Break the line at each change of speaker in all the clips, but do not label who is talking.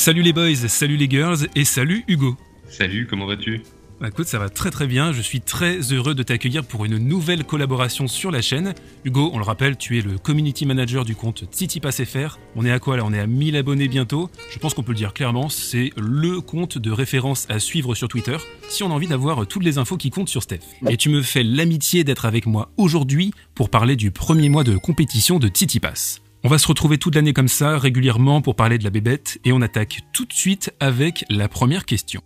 Salut les boys, salut les girls et salut Hugo.
Salut, comment vas-tu?
Bah, écoute, ça va très très bien. Je suis très heureux de t'accueillir pour une nouvelle collaboration sur la chaîne. Hugo, on le rappelle, tu es le community manager du compte TitiPassFR. On est à quoi là? On est à 1000 abonnés bientôt. Je pense qu'on peut le dire clairement, c'est le compte de référence à suivre sur Twitter si on a envie d'avoir toutes les infos qui comptent sur Steph. Et tu me fais l'amitié d'être avec moi aujourd'hui pour parler du premier mois de compétition de TitiPass. On va se retrouver toute l'année comme ça, régulièrement, pour parler de la bébête, et on attaque tout de suite avec la première question.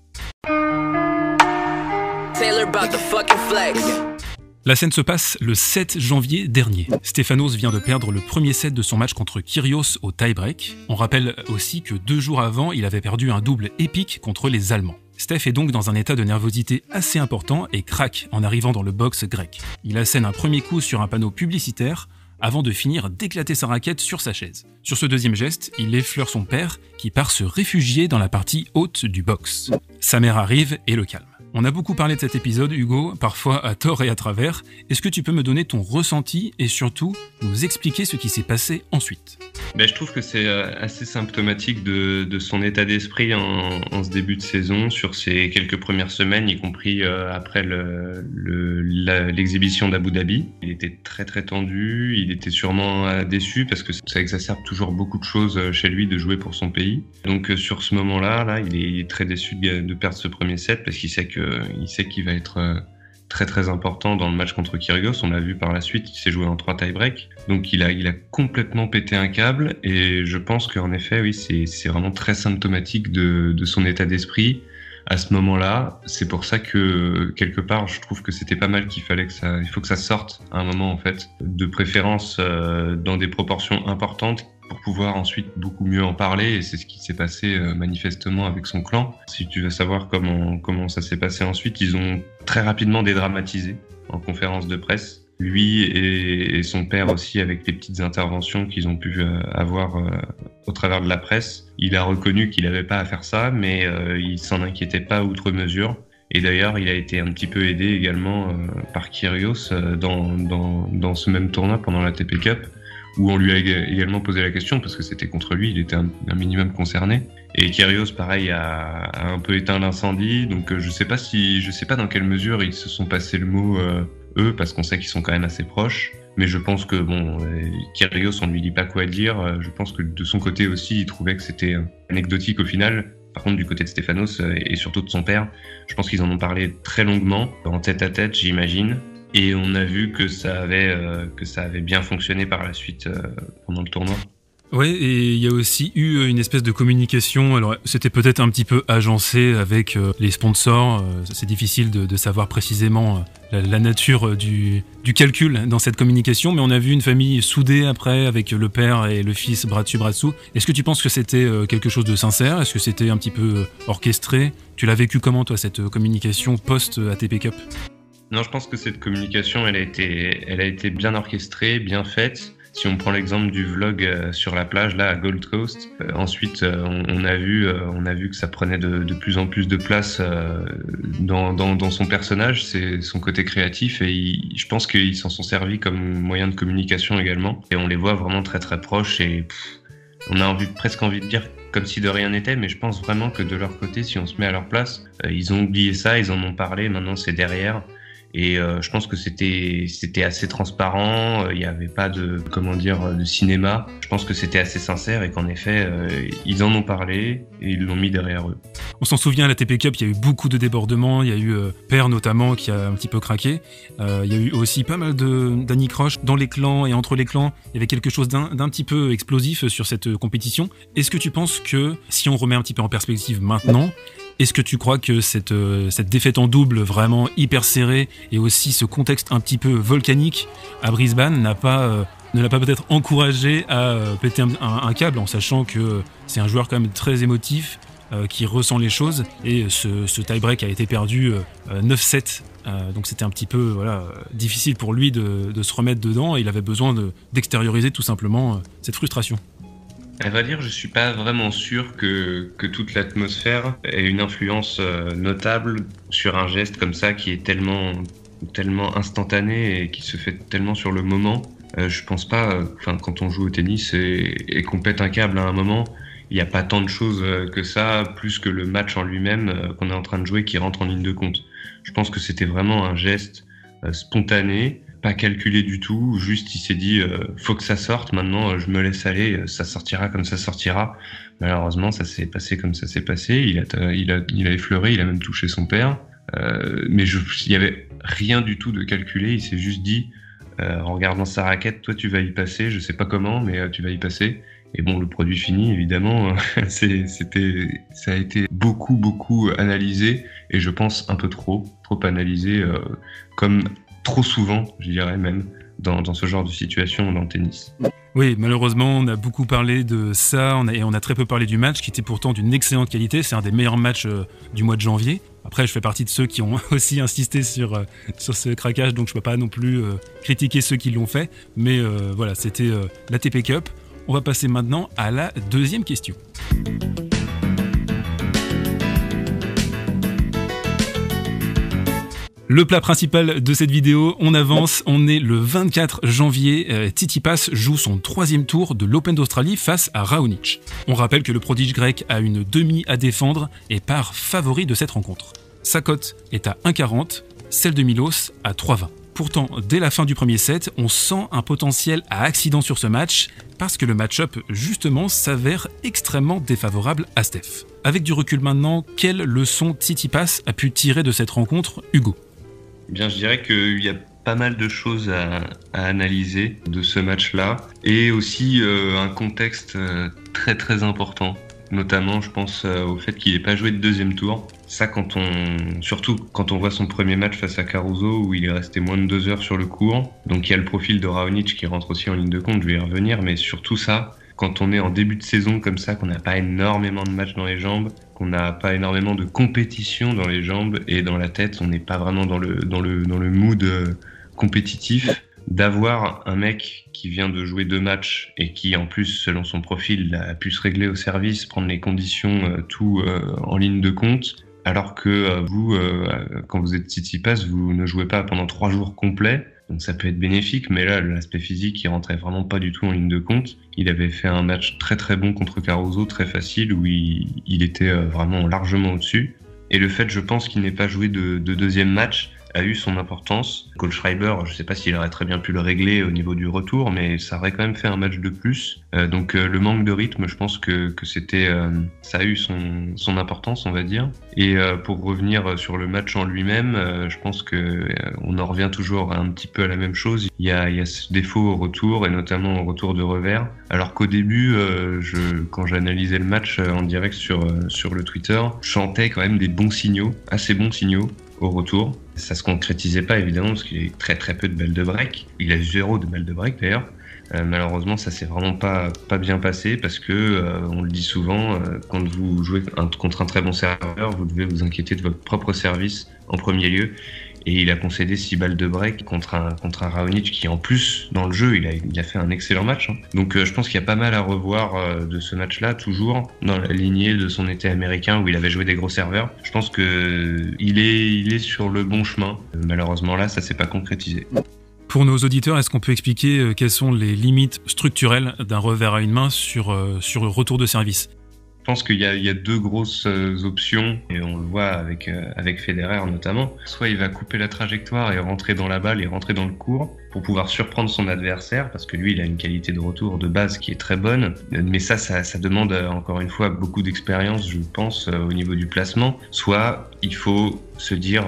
La scène se passe le 7 janvier dernier. Stefanos vient de perdre le premier set de son match contre Kyrios au tie-break. On rappelle aussi que deux jours avant, il avait perdu un double épique contre les Allemands. Steph est donc dans un état de nervosité assez important et craque en arrivant dans le box grec. Il assène un premier coup sur un panneau publicitaire avant de finir d'éclater sa raquette sur sa chaise. Sur ce deuxième geste, il effleure son père qui part se réfugier dans la partie haute du box. Sa mère arrive et le calme. On a beaucoup parlé de cet épisode, Hugo, parfois à tort et à travers. Est-ce que tu peux me donner ton ressenti et surtout nous expliquer ce qui s'est passé ensuite?
Ben, Je trouve que c'est euh, assez symptomatique de, son état d'esprit en, ce début de saison, sur ces quelques premières semaines, y compris euh, après l'exhibition le, le, d'Abu Dhabi. Il était très très tendu, il était sûrement euh, déçu parce que ça exacerbe toujours beaucoup de choses chez lui de jouer pour son pays. Donc sur ce moment-là, là, il est très déçu de, de perdre ce premier set parce qu'il sait que il sait qu'il va être très très important dans le match contre Kyrgios. On l'a vu par la suite, il s'est joué en trois tie-break. Donc il a, il a complètement pété un câble et je pense qu'en effet, oui, c'est vraiment très symptomatique de, de son état d'esprit à ce moment-là. C'est pour ça que quelque part, je trouve que c'était pas mal qu'il fallait que ça, il faut que ça sorte à un moment en fait, de préférence euh, dans des proportions importantes pour pouvoir ensuite beaucoup mieux en parler et c'est ce qui s'est passé euh, manifestement avec son clan. Si tu veux savoir comment comment ça s'est passé ensuite, ils ont très rapidement dédramatisé en conférence de presse. Lui et, son père aussi avec les petites interventions qu'ils ont pu euh, avoir euh, au travers de la presse. Il a reconnu qu'il n'avait pas à faire ça, mais il s'en inquiétait pas outre mesure. Et d'ailleurs, il a été un petit peu aidé également par Kyrgios dans, dans, dans ce même tournoi pendant la TP Cup où on lui a également posé la question parce que c'était contre lui, il était un, minimum concerné. Et Kyrgios, pareil, a, un peu éteint l'incendie. Donc euh, je sais pas si, je sais pas dans quelle mesure ils se sont passés le mot euh, eux, parce qu'on sait qu'ils sont quand même assez proches. Mais je pense que bon, euh, Kyrgios, on lui dit pas quoi dire. Je pense que de son côté aussi, il trouvait que c'était anecdotique au final. Par contre, du côté de Stefanos et surtout de son père, je pense qu'ils en ont parlé très longuement, en tête à tête, j'imagine. Et on a vu que ça avait, euh, que ça avait bien fonctionné par la suite euh, pendant le tournoi.
Ouais, et il y a aussi eu une espèce de communication. Alors, c'était peut-être un petit peu agencé avec euh, les sponsors. Euh, c'est difficile de, savoir précisément la, la nature du, du, calcul dans cette communication, mais on a vu une famille soudée après avec le père et le fils bras dessus, bras dessous. Est-ce que tu penses que c'était quelque chose de sincère? Est-ce que c'était un petit peu orchestré? Tu l'as vécu comment, toi, cette communication post-ATP Cup?
Non, je pense que cette communication, elle a été, elle a été bien orchestrée, bien faite. Si on prend l'exemple du vlog euh, sur la plage là à Gold Coast, euh, ensuite euh, on, a vu, on a vu que ça prenait de, plus en plus de place dans, son personnage, c'est son côté créatif et je pense qu'ils s'en sont servis comme moyen de communication également. Et on les voit vraiment très très proches et on a presque envie de dire comme si de rien n'était, mais je pense vraiment que de leur côté, si on se met à leur place, ils ont oublié ça, ils en ont parlé, maintenant c'est derrière. Et euh, je pense que c'était c'était assez transparent. Il n'y avait pas de comment dire de cinéma. Je pense que c'était assez sincère et qu'en effet euh, ils en ont parlé et ils l'ont mis derrière eux.
On s'en souvient à la TP Cup, il y a eu beaucoup de débordements. Il y a eu euh, Père notamment qui a un petit peu craqué. Euh, il y a eu aussi pas mal de d'anicroches dans les clans et entre les clans. Il y avait quelque chose d'un petit peu explosif sur cette compétition. Est-ce que tu penses que si on remet un petit peu en perspective maintenant, est-ce que tu crois que cette, euh, cette défaite en double vraiment hyper serrée et aussi ce contexte un petit peu volcanique à Brisbane n'a pas, euh, ne l'a pas peut-être encouragé à euh, péter un, câble en sachant que c'est un joueur quand même très émotif qui ressent les choses et ce, ce tie-break a été perdu 9-7 donc c'était un petit peu voilà, difficile pour lui de, de, se remettre dedans et il avait besoin d'extérioriser tout simplement cette frustration.
À vrai dire, je suis pas vraiment sûr que, que toute l'atmosphère ait une influence euh, notable sur un geste comme ça qui est tellement, tellement instantané et qui se fait tellement sur le moment. Euh, je pense pas, enfin, quand on joue au tennis et, et qu'on pète un câble à un moment, il n'y a pas tant de choses que ça, plus que le match en lui-même qu'on est en train de jouer qui rentre en ligne de compte. Je pense que c'était vraiment un geste spontané, pas calculé du tout, juste il s'est dit faut que ça sorte, maintenant je me laisse aller, ça sortira comme ça sortira. Malheureusement, ça s'est passé comme ça s'est passé, il a, il, a, il a effleuré, il a même touché son père. Euh, mais il n'y avait rien du tout de calculé. Il s'est juste dit, euh, en regardant sa raquette, toi tu vas y passer. Je sais pas comment, mais euh, tu vas y passer. Et bon, le produit fini, évidemment, c'était, ça a été beaucoup, beaucoup analysé, et je pense un peu trop, trop analysé, comme trop souvent, je dirais même, dans, ce genre de situation dans le tennis.
Oui, malheureusement, on a beaucoup parlé de ça, et on a très peu parlé du match, qui était pourtant d'une excellente qualité. C'est un des meilleurs matchs du mois de janvier. Après, je fais partie de ceux qui ont aussi insisté sur, euh, sur ce craquage, donc je ne peux pas non plus euh, critiquer ceux qui l'ont fait. Mais euh, voilà, c'était la TP Cup. On va passer maintenant à la deuxième question. Le plat principal de cette vidéo, on avance, on est le 24 janvier, euh, Pass joue son troisième tour de l'Open d'Australie face à Raonic. On rappelle que le prodige grec a une demi à défendre et part favori de cette rencontre. Sa cote est à 1,40, celle de Milos à 3,20. Pourtant, dès la fin du premier set, on sent un potentiel à accident sur ce match, parce que le match-up, justement, s'avère extrêmement défavorable à Steph. Avec du recul maintenant, quelle leçon Pass a pu tirer de cette rencontre, Hugo?
Bien, je dirais qu'il y a pas mal de choses à, analyser de ce match-là et aussi euh, un contexte euh, très très important. Notamment, je pense euh, au fait qu'il n'ait pas joué de deuxième tour. Ça, quand on, surtout quand on voit son premier match face à Caruso où il est resté moins de deux heures sur le court. Donc il y a le profil de Raonic qui rentre aussi en ligne de compte. Je vais y revenir, mais surtout ça, quand on est en début de saison comme ça, qu'on n'a pas énormément de matchs dans les jambes, qu'on n'a pas énormément de compétition dans les jambes et dans la tête, on n'est pas vraiment dans le, dans le, dans le mood euh, compétitif, d'avoir un mec qui vient de jouer deux matchs et qui en plus, selon son profil, a pu se régler au service, prendre les conditions, euh, tout euh, en ligne de compte, alors que vous, quand vous êtes Tsitsipas, vous ne jouez pas pendant trois jours complets, donc ça peut être bénéfique, mais là, l'aspect physique, il rentrait vraiment pas du tout en ligne de compte. Il avait fait un match très très bon contre Caruso, très facile, où il, était euh, vraiment largement au-dessus. Et le fait, je pense, qu'il n'ait pas joué de, de, deuxième match, a eu son importance. Schreiber, je ne sais pas s'il aurait très bien pu le régler au niveau du retour, mais ça aurait quand même fait un match de plus. Euh, donc euh, le manque de rythme, je pense que, que c'était, euh, ça a eu son, son importance, on va dire. Et pour revenir sur le match en lui-même, je pense que on en revient toujours un petit peu à la même chose. Il y a, il y a ce défaut au retour, et notamment au retour de revers. Alors qu'au début, quand j'analysais le match en direct sur, sur le Twitter, je chantais quand même des bons signaux, assez bons signaux au retour. Ça se concrétisait pas évidemment parce qu'il y a très très peu de balles de break. Il a eu zéro de balles de break d'ailleurs. Euh, malheureusement, ça s'est vraiment pas pas bien passé parce que euh, on le dit souvent, euh, quand vous jouez contre un très bon serveur, vous devez vous inquiéter de votre propre service en premier lieu et il a concédé 6 balles de break contre un, contre un Raonic qui, en plus, dans le jeu, il a, il fait un excellent match. Hein. Donc, euh, je pense qu'il y a pas mal à revoir euh, de ce match-là, toujours dans la lignée de son été américain où il avait joué des gros serveurs. Je pense qu'il est, il est sur le bon chemin. Malheureusement, là, ça s'est pas concrétisé.
Pour nos auditeurs, est-ce qu'on peut expliquer euh, quelles sont les limites structurelles d'un revers à une main sur, sur retour de service?
Je pense qu'il y, a deux grosses euh, options, et on le voit avec, euh, avec Federer notamment. Soit il va couper la trajectoire et rentrer dans la balle et rentrer dans le cours pour pouvoir surprendre son adversaire, parce que lui, il a une qualité de retour de base qui est très bonne. Mais ça, ça, ça demande euh, encore une fois beaucoup d'expérience, je pense, au niveau du placement. Soit il faut se dire,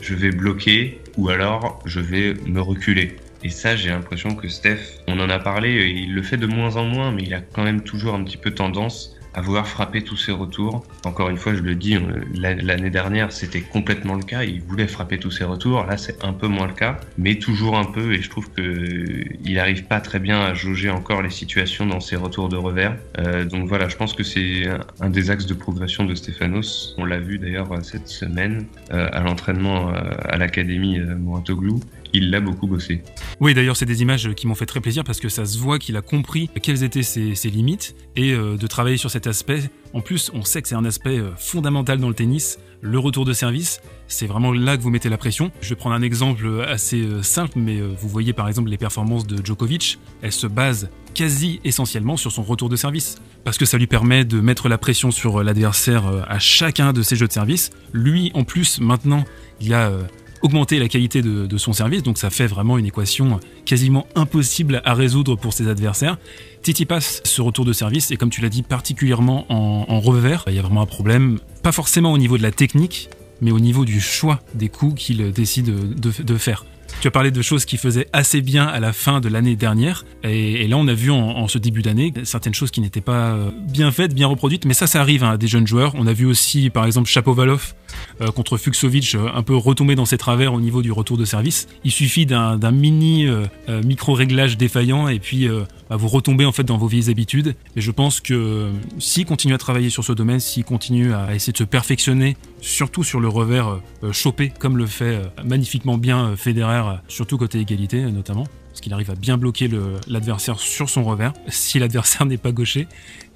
je vais bloquer, ou alors je vais me reculer. Et ça, j'ai l'impression que Steph, on en a parlé, il le fait de moins en moins, mais il a quand même toujours un petit peu tendance à vouloir frapper tous ses retours. Encore une fois, je le dis, l'année dernière, c'était complètement le cas. Il voulait frapper tous ses retours. Là, c'est un peu moins le cas, mais toujours un peu. Et je trouve que il n'arrive pas très bien à jauger encore les situations dans ses retours de revers. Euh, donc voilà, je pense que c'est un des axes de progression de Stéphanos. On l'a vu d'ailleurs cette semaine euh, à l'entraînement euh, à l'académie euh, Mouratoglou il l'a beaucoup bossé.
Oui, d'ailleurs, c'est des images qui m'ont fait très plaisir parce que ça se voit qu'il a compris quelles étaient ses, limites et euh, de travailler sur cet aspect. En plus, on sait que c'est un aspect euh, fondamental dans le tennis, le retour de service. C'est vraiment là que vous mettez la pression. Je vais prendre un exemple assez euh, simple, mais vous voyez par exemple les performances de Djokovic. Elles se basent quasi essentiellement sur son retour de service. Parce que ça lui permet de mettre la pression sur l'adversaire à chacun de ses jeux de service. Lui, en plus, maintenant, il a augmenter la qualité de, son service, donc ça fait vraiment une équation quasiment impossible à résoudre pour ses adversaires. Titi passe ce retour de service, et comme tu l'as dit, particulièrement en, revers, il y a vraiment un problème, pas forcément au niveau de la technique, mais au niveau du choix des coups qu'il décide de faire. Tu as parlé de choses qui faisaient assez bien à la fin de l'année dernière. Et, là, on a vu en, ce début d'année certaines choses qui n'étaient pas euh, bien faites, bien reproduites. Mais ça, ça arrive hein, à des jeunes joueurs. On a vu aussi, par exemple, Chapovalov euh, contre Fuxovic, euh, un peu retomber dans ses travers au niveau du retour de service. Il suffit d'un mini micro-réglage défaillant et puis bah, vous retombez en fait dans vos vieilles habitudes. Et je pense que s'il continue à travailler sur ce domaine, s'il continue à essayer de se perfectionner, surtout sur le revers euh, chopé, comme le fait euh, magnifiquement bien euh, Federer, surtout côté égalité notamment, parce qu'il arrive à bien bloquer l'adversaire sur son revers, si l'adversaire n'est pas gaucher.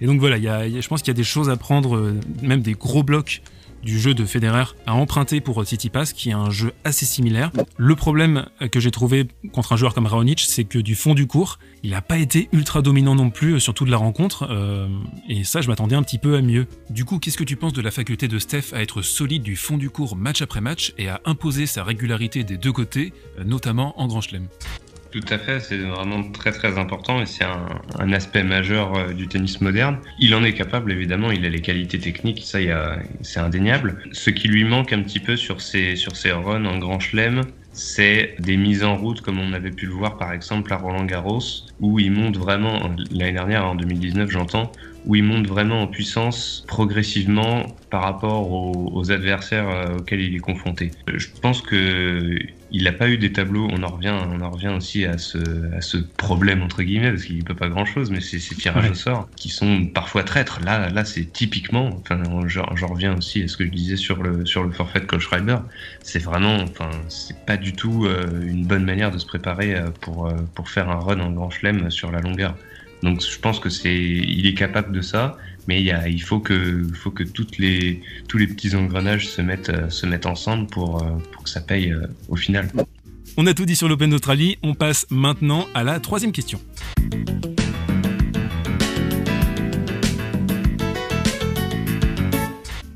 Et donc voilà, je pense qu'il y a des choses à prendre, même des gros blocs du jeu de Federer à emprunter pour Pass, qui est un jeu assez similaire. Le problème que j'ai trouvé contre un joueur comme Raonic, c'est que du fond du cours, il n'a pas été ultra dominant non plus, surtout de la rencontre, euh, et ça je m'attendais un petit peu à mieux. Du coup, qu'est-ce que tu penses de la faculté de Steph à être solide du fond du cours match après match et à imposer sa régularité des deux côtés, euh, notamment en Grand Chelem?
Tout à fait, c'est vraiment très très important et c'est un, aspect majeur euh, du tennis moderne. Il en est capable, évidemment, il a les qualités techniques, ça c'est indéniable. Ce qui lui manque un petit peu sur ses, sur ses runs en grand chelem, c'est des mises en route comme on avait pu le voir par exemple à Roland Garros, où il monte vraiment, l'année dernière en 2019 j'entends, où il monte vraiment en puissance progressivement par rapport aux, adversaires euh, auxquels il est confronté. Je pense que il n'a pas eu des tableaux. On en revient, on en revient aussi à ce, à ce problème entre guillemets parce qu'il ne peut pas grand chose, mais c'est ces tirages au sort qui sont parfois traîtres. Là, là, c'est typiquement. Enfin, j'en reviens aussi à ce que je disais sur le sur le forfait de Schreiber. C'est vraiment, enfin, c'est pas du tout euh, une bonne manière de se préparer euh, pour pour faire un run en grand chelem sur la longueur. Donc je pense que c'est, il est capable de ça, mais il, y a, il faut que, faut que les, tous les petits engrenages se mettent, euh, se mettent ensemble pour, euh, pour que ça paye euh, au final.
On a tout dit sur l'Open d'Australie, on passe maintenant à la troisième question.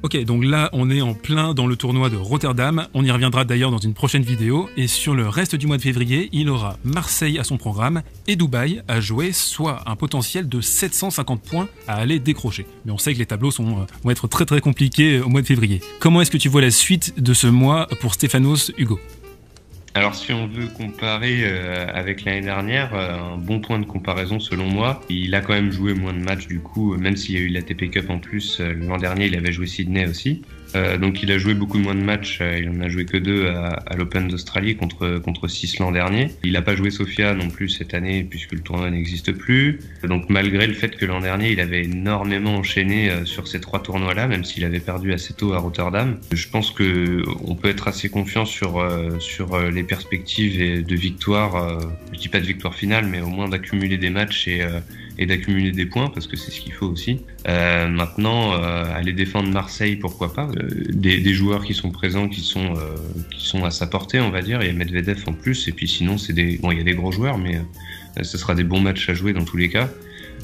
Ok, donc là on est en plein dans le tournoi de Rotterdam, on y reviendra d'ailleurs dans une prochaine vidéo, et sur le reste du mois de février, il aura Marseille à son programme et Dubaï à jouer, soit un potentiel de 750 points à aller décrocher. Mais on sait que les tableaux sont, euh, vont être très très compliqués au mois de février. Comment est-ce que tu vois la suite de ce mois pour Stéphanos Hugo?
Alors si on veut comparer euh, avec l'année dernière, euh, un bon point de comparaison selon moi, il a quand même joué moins de matchs du coup, même s'il y a eu la TP Cup en plus, euh, l'an dernier il avait joué Sydney aussi. Euh, donc il a joué beaucoup moins de matchs, euh, il en a joué que deux à, l'Open d'Australie contre contre six l'an dernier. Il n'a pas joué Sofia non plus cette année puisque le tournoi n'existe plus. Donc malgré le fait que l'an dernier il avait énormément enchaîné euh, sur ces trois tournois-là, même s'il avait perdu assez tôt à Rotterdam, je pense que on peut être assez confiant sur sur les perspectives de victoire. Je dis pas de victoire finale, mais au moins d'accumuler des matchs et et d'accumuler des points parce que c'est ce qu'il faut aussi. Euh, maintenant, euh, aller défendre Marseille, pourquoi pas euh, des, joueurs qui sont présents, qui sont qui sont à sa portée, on va dire. Il y a Medvedev en plus, et puis sinon c'est des bon, il y a des gros joueurs, mais ce sera des bons matchs à jouer dans tous les cas.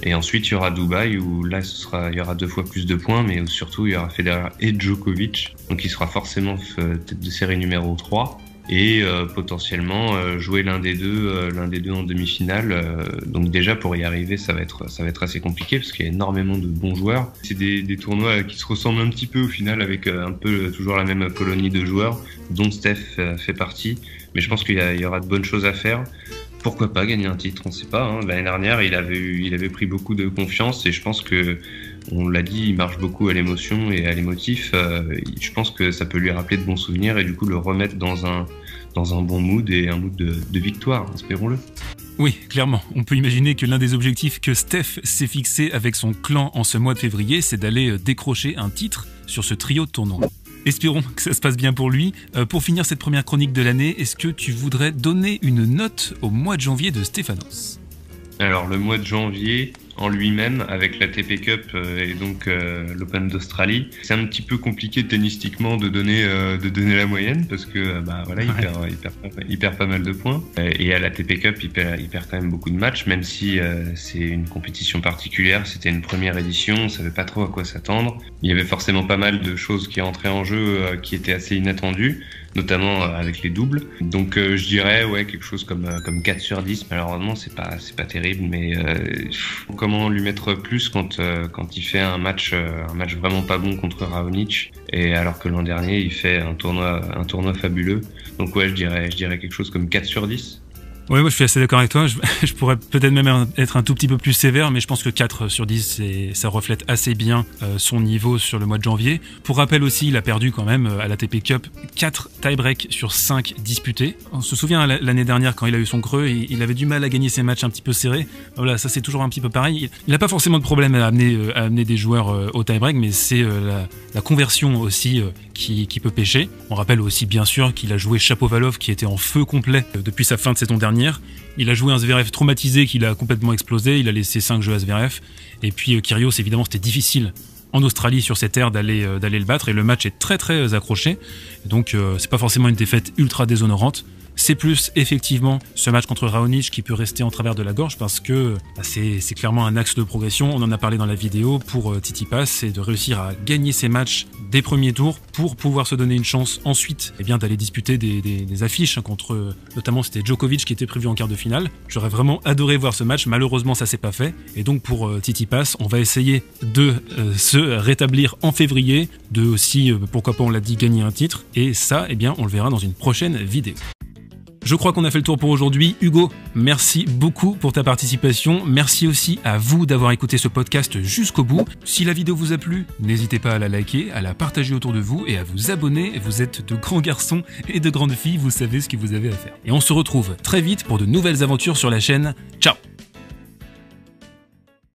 Et ensuite, il y aura Dubaï où là, ce sera, il y aura deux fois plus de points, mais surtout il y aura Federer et Djokovic, donc il sera forcément tête de série numéro 3 et euh, potentiellement euh, jouer l'un des deux euh, l'un des deux en demi-finale. Donc déjà pour y arriver ça va être ça va être assez compliqué parce qu'il y a énormément de bons joueurs. C'est des, des, tournois qui se ressemblent un petit peu au final avec un peu toujours la même colonie de joueurs dont Steph fait partie. Mais je pense qu'il y, y, aura de bonnes choses à faire. Pourquoi pas gagner un titre? On sait pas hein. l'année dernière il avait eu, il avait pris beaucoup de confiance et je pense que on l'a dit, il marche beaucoup à l'émotion et à l'émotif. Euh, je pense que ça peut lui rappeler de bons souvenirs et du coup le remettre dans un, dans un bon mood et un mood de, de victoire, espérons-le.
Oui, clairement. On peut imaginer que l'un des objectifs que Steph s'est fixé avec son clan en ce mois de février, c'est d'aller euh, décrocher un titre sur ce trio de tournoi. Espérons que ça se passe bien pour lui. Euh, pour finir cette première chronique de l'année, est-ce que tu voudrais donner une note au mois de janvier de Stéphanos?
Alors le mois de janvier, en lui-même avec la TP Cup euh, et donc euh, l'Open d'Australie. C'est un petit peu compliqué tennistiquement de donner de donner la moyenne parce que bah voilà il, perd, il, perd, pas mal de points et à la TP Cup il perd, il perd quand même beaucoup de matchs même si c'est une compétition particulière. C'était une première édition, on savait pas trop à quoi s'attendre. Il y avait forcément pas mal de choses qui entraient en jeu qui étaient assez inattendues notamment euh, avec les doubles. Donc euh, je dirais ouais quelque chose comme euh, comme 4 sur 10. Malheureusement c'est pas c'est pas terrible, mais comment lui mettre plus quand quand il fait un match un match vraiment pas bon contre Raonic et alors que l'an dernier il fait un tournoi un tournoi fabuleux. Donc ouais je dirais je dirais quelque chose comme 4 sur 10.
Oui, moi je suis assez d'accord avec toi. Je, pourrais peut-être même être un tout petit peu plus sévère, mais je pense que 4 sur 10, ça reflète assez bien euh, son niveau sur le mois de janvier. Pour rappel aussi, il a perdu quand même euh, à la TP Cup 4 tie-break sur 5 disputés. On se souvient l'année dernière quand il a eu son creux, il avait du mal à gagner ses matchs un petit peu serrés. Voilà, ça c'est toujours un petit peu pareil. Il n'a pas forcément de problème à amener, euh, des joueurs au tie-break, mais c'est la, conversion aussi qui, qui peut pêcher. On rappelle aussi bien sûr qu'il a joué Chapovalov qui était en feu complet depuis sa fin de saison dernière il a joué un Zverev traumatisé qu'il a complètement explosé. Il a laissé 5 jeux à Zverev. Et puis euh, Kyrgios, évidemment, c'était difficile en Australie sur cette terre d'aller euh, d'aller le battre et le match est très très euh, accroché. Donc c'est pas forcément une défaite ultra déshonorante. C'est plus effectivement ce match contre Raonic qui peut rester en travers de la gorge parce que bah, c'est clairement un axe de progression. On en a parlé dans la vidéo pour euh, Titi Pass, c'est de réussir à gagner ses matchs des premiers tours pour pouvoir se donner une chance ensuite eh bien d'aller disputer des, affiches hein, contre notamment c'était Djokovic qui était prévu en quart de finale. J'aurais vraiment adoré voir ce match, malheureusement ça s'est pas fait. Et donc pour euh, Titi Pass, on va essayer de euh, se rétablir en février, de aussi pourquoi pas on l'a dit gagner un titre. Et ça, eh bien on le verra dans une prochaine vidéo. Je crois qu'on a fait le tour pour aujourd'hui. Hugo, merci beaucoup pour ta participation. Merci aussi à vous d'avoir écouté ce podcast jusqu'au bout. Si la vidéo vous a plu, n'hésitez pas à la liker, à la partager autour de vous et à vous abonner. Vous êtes de grands garçons et de grandes filles, vous savez ce que vous avez à faire. Et on se retrouve très vite pour de nouvelles aventures sur la chaîne. Ciao